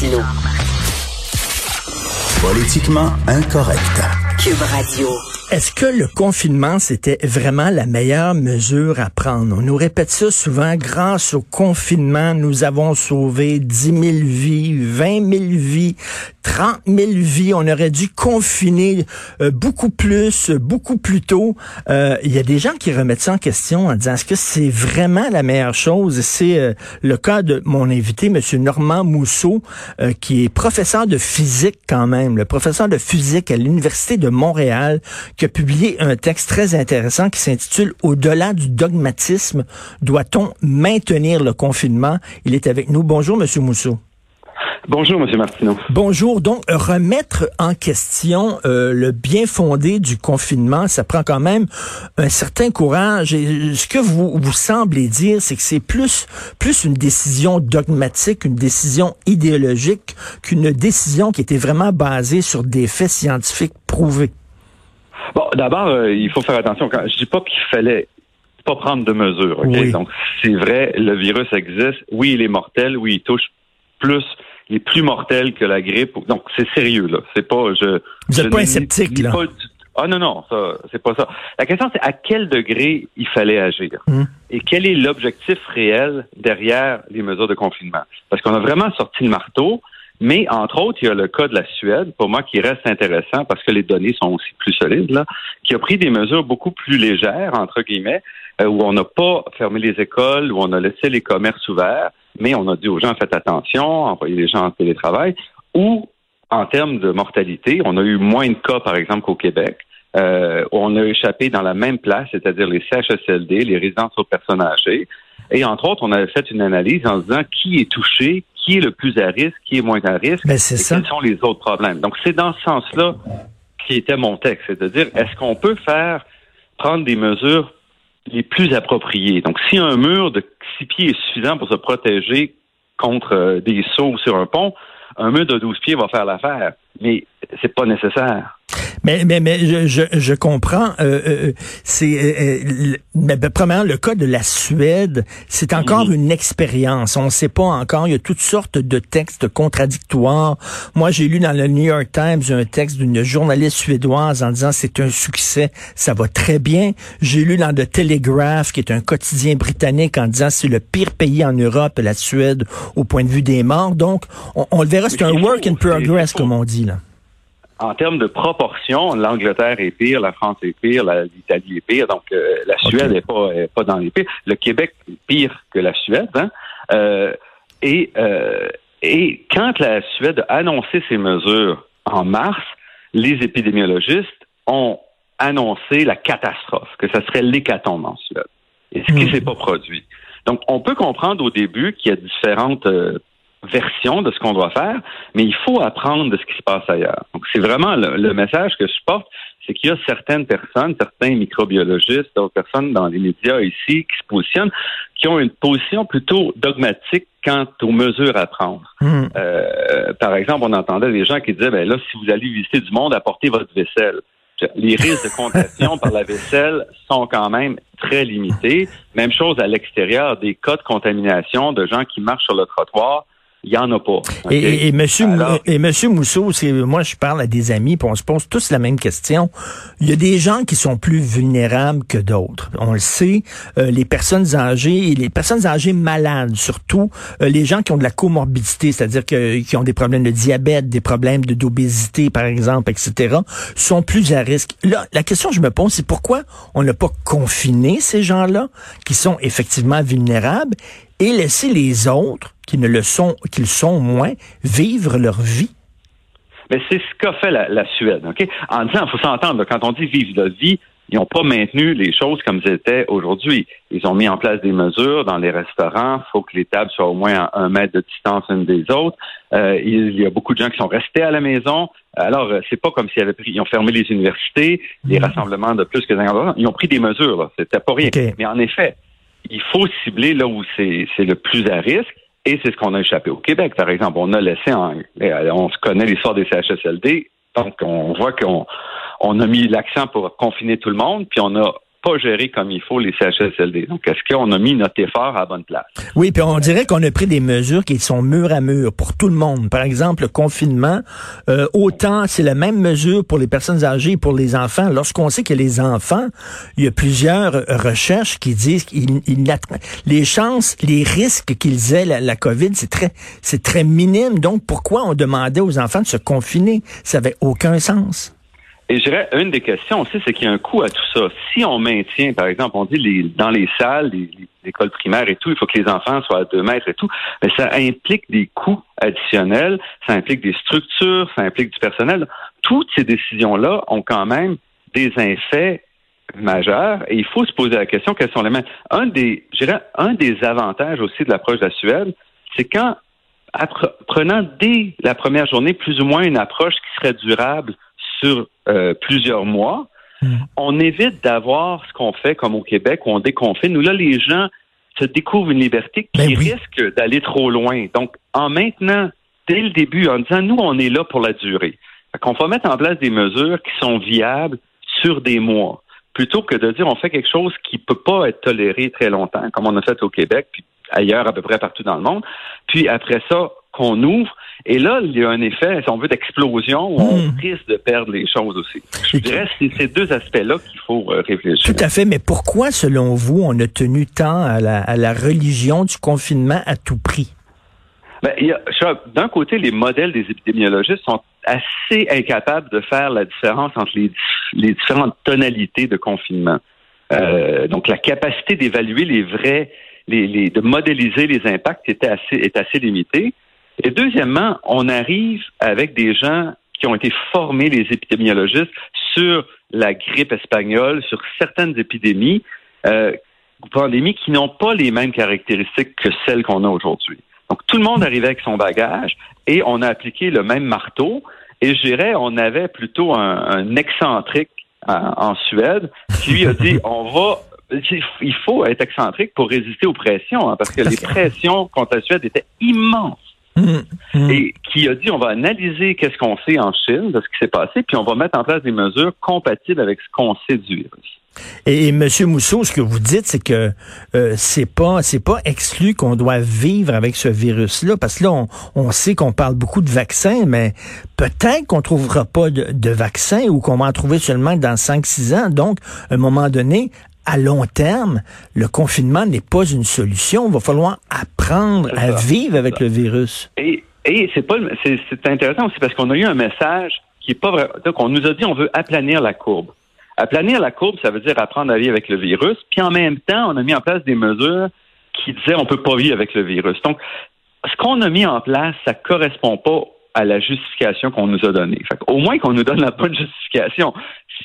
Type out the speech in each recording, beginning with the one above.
Martineau. Politiquement incorrect. Cube Radio. Est-ce que le confinement, c'était vraiment la meilleure mesure à prendre? On nous répète ça souvent, grâce au confinement, nous avons sauvé 10 000 vies, 20 000 vies, 30 000 vies. On aurait dû confiner euh, beaucoup plus, beaucoup plus tôt. Euh, il y a des gens qui remettent ça en question en disant, est-ce que c'est vraiment la meilleure chose? C'est euh, le cas de mon invité, M. Normand Mousseau, qui est professeur de physique quand même, le professeur de physique à l'Université de Montréal, qui a publié un texte très intéressant qui s'intitule Au-delà du dogmatisme, doit-on maintenir le confinement? Il est avec nous. Bonjour, Monsieur Mousseau. Bonjour, Monsieur Martineau. Bonjour. Donc, remettre en question euh, le bien fondé du confinement, ça prend quand même un certain courage. Et ce que vous, vous semblez dire, c'est que c'est plus, plus une décision dogmatique, une décision idéologique qu'une décision qui était vraiment basée sur des faits scientifiques prouvés. Bon, d'abord, euh, il faut faire attention. Quand, je dis pas qu'il fallait pas prendre de mesures. Donc, c'est vrai, le virus existe. Oui, il est mortel. Oui, il touche plus, il est plus mortel que la grippe. Donc, c'est sérieux là. C'est pas. Je. Vous n'êtes pas un sceptique là? ah non non, ça c'est pas ça. La question c'est à quel degré il fallait agir? Hum. et quel est l'objectif réel derrière les mesures de confinement? Parce qu'on a vraiment sorti le marteau. Mais entre autres, il y a le cas de la Suède, pour moi, qui reste intéressant parce que les données sont aussi plus solides, là, qui a pris des mesures beaucoup plus légères, entre guillemets, euh, où on n'a pas fermé les écoles, où on a laissé les commerces ouverts, mais on a dit aux gens faites attention, envoyez les gens en télétravail, ou en termes de mortalité, on a eu moins de cas, par exemple, qu'au Québec. Euh, on a échappé dans la même place, c'est-à-dire les CHSLD, les résidences aux personnes âgées. Et entre autres, on avait fait une analyse en disant qui est touché, qui est le plus à risque, qui est moins à risque, ben, et quels sont les autres problèmes. Donc, c'est dans ce sens-là qui était mon texte, c'est-à-dire, est-ce qu'on peut faire, prendre des mesures les plus appropriées? Donc, si un mur de six pieds est suffisant pour se protéger contre euh, des sauts sur un pont, un mur de 12 pieds va faire l'affaire. Mais c'est pas nécessaire. Mais, mais, mais je, je, comprends. Euh, euh c'est euh, euh premièrement le cas de la Suède, c'est encore une expérience. On ne sait pas encore. Il y a toutes sortes de textes contradictoires. Moi, j'ai lu dans le New York Times un texte d'une journaliste suédoise en disant c'est un succès, ça va très bien. J'ai lu dans The Telegraph, qui est un quotidien britannique, en disant c'est le pire pays en Europe, la Suède, au point de vue des morts. Donc, on, on le verra. C'est un work in progress, comme on dit là en termes de proportion, l'Angleterre est pire, la France est pire, l'Italie est pire, donc euh, la Suède n'est pas, pas dans les pires. Le Québec est pire que la Suède. Hein? Euh, et, euh, et quand la Suède a annoncé ces mesures en mars, les épidémiologistes ont annoncé la catastrophe, que ce serait l'hécatombe en Suède. Et ce qui ne hmm. s'est pas produit. Donc, on peut comprendre au début qu'il y a différentes version de ce qu'on doit faire, mais il faut apprendre de ce qui se passe ailleurs. Donc, c'est vraiment le, message que je porte, c'est qu'il y a certaines personnes, certains microbiologistes, d'autres personnes dans les médias ici qui se positionnent, qui ont une position plutôt dogmatique quant aux mesures à prendre. Hmm. Euh, par exemple, on entendait des gens qui disaient, ben là, si vous allez visiter du monde, apportez votre vaisselle. Les risques de contagion par la vaisselle sont quand même très limités. Même chose à l'extérieur, des cas de contamination de gens qui marchent sur le trottoir il y en a pas. Et, et, monsieur et monsieur Mousseau, moi je parle à des amis, puis on se pose tous la même question. Il y a des gens qui sont plus vulnérables que d'autres. On le sait, euh, les personnes âgées, les personnes âgées malades, surtout euh, les gens qui ont de la comorbidité, c'est-à-dire que, qui ont des problèmes de diabète, des problèmes de d'obésité par exemple, etc., sont plus à risque. Là, la question que je me pose, c'est pourquoi on n'a pas confiné ces gens-là qui sont effectivement vulnérables et laisser les autres qui ne le sont, qu'ils sont moins, vivre leur vie. Mais c'est ce qu'a fait la, Suède, OK? En disant, il faut s'entendre, quand on dit vivre leur vie, ils n'ont pas maintenu les choses comme elles étaient aujourd'hui. Ils ont mis en place des mesures dans les restaurants. Il faut que les tables soient au moins à un mètre de distance l'une des autres. Euh, il y a beaucoup de gens qui sont restés à la maison. Alors, euh, c'est pas comme s'ils avaient pris, ils ont fermé les universités, les mmh. rassemblements de plus que 50 Ils ont pris des mesures, là. C'était pas rien. Mais en effet, il faut cibler là où c'est le plus à risque. Et c'est ce qu'on a échappé au Québec, par exemple. On a laissé en, euh, on se connaît l'histoire des CHSLD, donc on voit qu'on on a mis l'accent pour confiner tout le monde, puis on a pas géré comme il faut les CHSLD. Donc, est-ce qu'on a mis notre effort à bonne place? Oui, puis on dirait qu'on a pris des mesures qui sont mur à mur pour tout le monde. Par exemple, le confinement, euh, autant c'est la même mesure pour les personnes âgées et pour les enfants. Lorsqu'on sait que les enfants, il y a plusieurs recherches qui disent qu'ils les chances, les risques qu'ils aient la, la COVID, c'est très, c'est très minime. Donc, pourquoi on demandait aux enfants de se confiner? Ça avait aucun sens. Et je dirais, une des questions aussi, c'est qu'il y a un coût à tout ça. Si on maintient, par exemple, on dit les, dans les salles, les, écoles primaires et tout, il faut que les enfants soient à deux mètres et tout, mais ça implique des coûts additionnels, ça implique des structures, ça implique du personnel. Toutes ces décisions-là ont quand même des effets majeurs et il faut se poser la question quels sont les mêmes. Un des, je dirais, un des avantages aussi de l'approche de la Suède, c'est quand, prenant dès la première journée plus ou moins une approche qui serait durable sur euh, plusieurs mois, hmm. on évite d'avoir ce qu'on fait comme au Québec, où on déconfine, où là, les gens se découvrent une liberté qui ben risque d'aller trop loin. Donc, en maintenant, dès le début, en disant, nous, on est là pour la durée. qu'on va mettre en place des mesures qui sont viables sur des mois, plutôt que de dire, on fait quelque chose qui peut pas être toléré très longtemps, comme on a fait au Québec, puis ailleurs à peu près partout dans le monde. Puis après ça, qu'on ouvre. Et là, il y a un effet, si on veut, d'explosion où on hmm. risque de perdre les choses aussi. Je dirais c'est ces deux aspects-là qu'il faut euh, réfléchir. Tout à fait. Mais pourquoi, selon vous, on a tenu tant à la, religion du confinement à tout prix? Ben, d'un côté, les modèles des épidémiologistes sont assez incapables de faire la différence entre les, différentes tonalités de confinement. Euh, donc, la capacité d'évaluer les vrais, les, de modéliser les impacts était assez, est assez limitée. Et deuxièmement, on arrive avec des gens qui ont été formés, les épidémiologistes, sur la grippe espagnole, sur certaines épidémies, euh, pandémies qui n'ont pas les mêmes caractéristiques que celles qu'on a aujourd'hui. Donc, tout le monde arrivait avec son bagage et on a appliqué le même marteau. Et je dirais, on avait plutôt un, excentrique en, Suède qui lui a dit, on va il faut être excentrique pour résister aux pressions, hein, parce que les pressions contre la Suède étaient immenses. Hum, hum. Et qui a dit on va analyser qu'est-ce qu'on sait en Chine de ce qui s'est passé, puis on va mettre en place des mesures compatibles avec ce qu'on sait du virus. Et, M. Mousseau, ce que vous dites, c'est que euh, c'est pas c'est pas exclu qu'on doit vivre avec ce virus-là, parce que là, on, sait qu'on parle beaucoup de vaccins, mais peut-être qu'on trouvera pas de, de vaccin ou qu'on va en trouver seulement dans 5-6 ans. Donc, à un moment donné, à long terme, le confinement n'est pas une solution. Il va falloir apprendre à vivre avec le virus. Et, et c'est pas c'est, intéressant aussi parce qu'on a eu un message qui est pas vrai. Donc, on nous a dit on veut aplanir la courbe. Aplanir la courbe, ça veut dire apprendre à vivre avec le virus. Puis en même temps, on a mis en place des mesures qui disaient on peut pas vivre avec le virus. Donc, ce qu'on a mis en place, ça correspond pas à la justification qu'on nous a donnée. Au moins qu'on nous donne la bonne justification.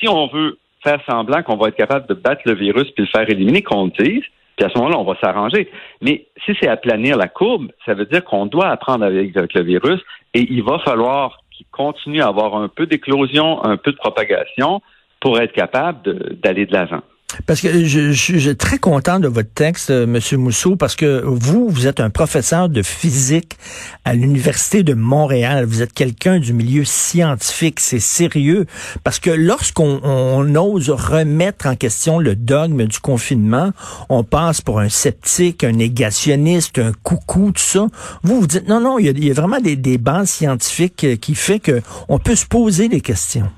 Si on veut faire semblant qu'on va être capable de battre le virus puis le faire éliminer, qu'on le dise, puis à ce moment-là, on va s'arranger. Mais si c'est aplanir la courbe, ça veut dire qu'on doit apprendre avec, avec le virus et il va falloir qu'il continue à avoir un peu d'éclosion, un peu de propagation pour être capable d'aller de l'avant. Parce que je, suis très content de votre texte, euh, Monsieur Mousseau, parce que vous, vous êtes un professeur de physique à l'Université de Montréal. Vous êtes quelqu'un du milieu scientifique. C'est sérieux. Parce que lorsqu'on on ose remettre en question le dogme du confinement, on passe pour un sceptique, un négationniste, un coucou, tout ça. Vous, vous dites non, non, il y a, vraiment des, des scientifiques euh, qui fait que on peut se poser des questions.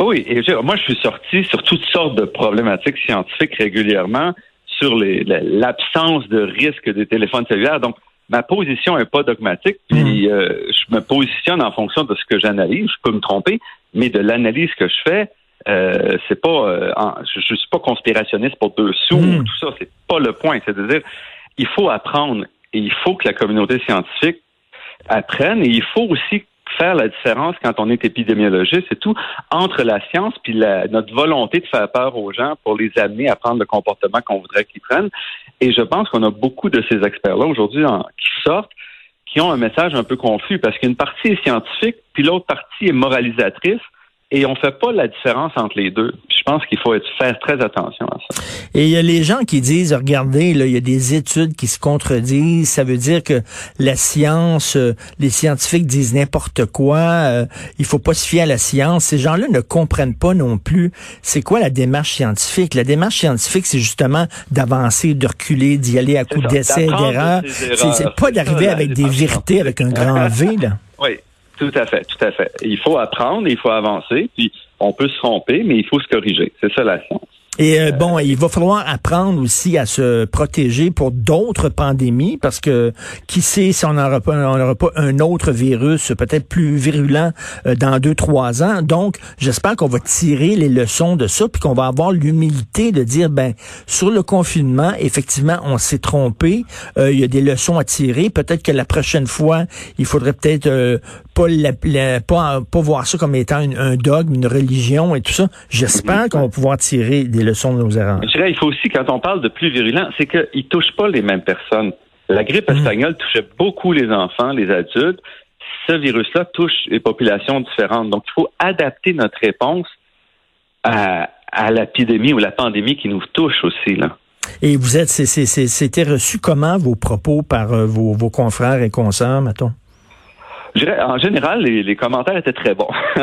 Oui, et moi je suis sorti sur toutes sortes de problématiques scientifiques régulièrement sur l'absence de risque des téléphones cellulaires. Donc, ma position n'est pas dogmatique, puis mm. euh, je me positionne en fonction de ce que j'analyse. Je peux me tromper, mais de l'analyse que je fais, euh, c'est pas, euh, je, je, suis pas conspirationniste pour deux sous. Mm. Tout ça, c'est pas le point. C'est-à-dire, il faut apprendre et il faut que la communauté scientifique apprenne et il faut aussi faire la différence quand on est épidémiologiste et tout entre la science puis notre volonté de faire peur aux gens pour les amener à prendre le comportement qu'on voudrait qu'ils prennent. Et je pense qu'on a beaucoup de ces experts-là aujourd'hui qui sortent qui ont un message un peu confus parce qu'une partie est scientifique puis l'autre partie est moralisatrice et on fait pas la différence entre les deux. Je pense qu'il faut être, faire très attention à ça. Et il y a les gens qui disent, regardez, là, il y a des études qui se contredisent. Ça veut dire que la science, euh, les scientifiques disent n'importe quoi. Euh, il faut pas se fier à la science. Ces gens-là ne comprennent pas non plus. C'est quoi la démarche scientifique La démarche scientifique, c'est justement d'avancer, de reculer, d'y aller à coups d'essais, d'erreurs. C'est pas d'arriver avec des vérités avec un grand V. Là. Oui, tout à fait, tout à fait. Il faut apprendre, il faut avancer, puis on peut se tromper, mais il faut se corriger. C'est ça la science. Et euh, bon, il va falloir apprendre aussi à se protéger pour d'autres pandémies parce que qui sait si on n'aura pas, pas un autre virus peut-être plus virulent euh, dans deux trois ans. Donc, j'espère qu'on va tirer les leçons de ça puis qu'on va avoir l'humilité de dire ben sur le confinement, effectivement, on s'est trompé. Euh, il y a des leçons à tirer. Peut-être que la prochaine fois, il faudrait peut-être pas, pas, voir ça comme étant un dogme, une religion et tout ça. J'espère qu'on va pouvoir tirer des leçons de nos erreurs. Je dirais, il faut aussi, quand on parle de plus virulent, c'est qu'ils ne touchent pas les mêmes personnes. La grippe mm-hmm. espagnole touchait beaucoup les enfants, les adultes. Ce virus-là touche les populations différentes. Donc, il faut adapter notre réponse à, à l'épidémie ou la pandémie qui nous touche aussi. Là. Et vous êtes, c'était reçu comment vos propos par euh, vos, vos confrères et consoeurs, mettons? en général, les, commentaires étaient très bons.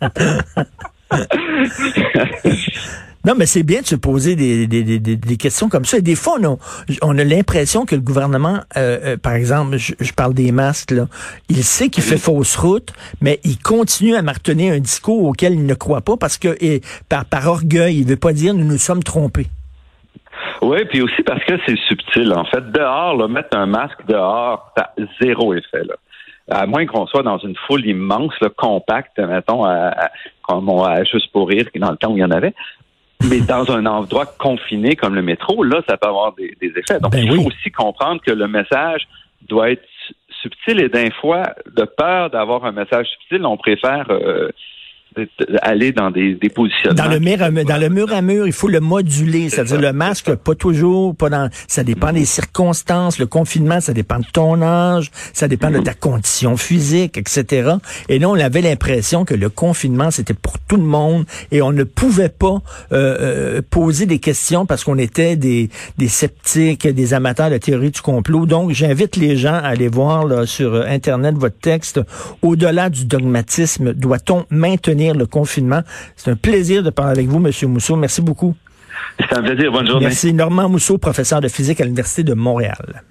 Non, mais c'est bien de se poser des, des, des, questions comme ça. Et des fois, on a, on a l'impression que le gouvernement, euh, euh, par exemple, je, parle des masques, là, il sait qu'il fait fausse route, mais il continue à marteler un discours auquel il ne croit pas parce que et, par, par orgueil, il veut pas dire nous nous sommes trompés. Oui, puis aussi parce que c'est subtil. En fait, dehors, là, mettre un masque dehors, ça a zéro effet. Là. À moins qu'on soit dans une foule immense, là, compacte, mettons, à, comme on, juste pour rire, dans le temps où il y en avait. Mais dans un endroit confiné comme le métro, là, ça peut avoir des, effets. Donc, ben il faut aussi comprendre que le message doit être subtil et d'un fois, de peur d'avoir un message subtil, on préfère euh, aller dans des, des positions. Dans le mur à mur, dans le mur à mur, il faut le moduler, c'est-à-dire le masque, pas toujours, pas dans, ça dépend des circonstances. Le confinement, ça dépend de ton âge, ça dépend de ta condition physique, etc. Et là, on avait l'impression que le confinement, c'était pour tout le monde et on ne pouvait pas euh, euh, poser des questions parce qu'on était des, des sceptiques, des amateurs de théorie du complot. Donc, j'invite les gens à aller voir là, sur Internet votre texte. Au-delà du dogmatisme, doit-on maintenir le confinement. C'est un plaisir de parler avec vous, M. Mousseau. Merci beaucoup. C'est un plaisir. Bonne journée. Merci. Normand Mousseau, professeur de physique à l'Université de Montréal.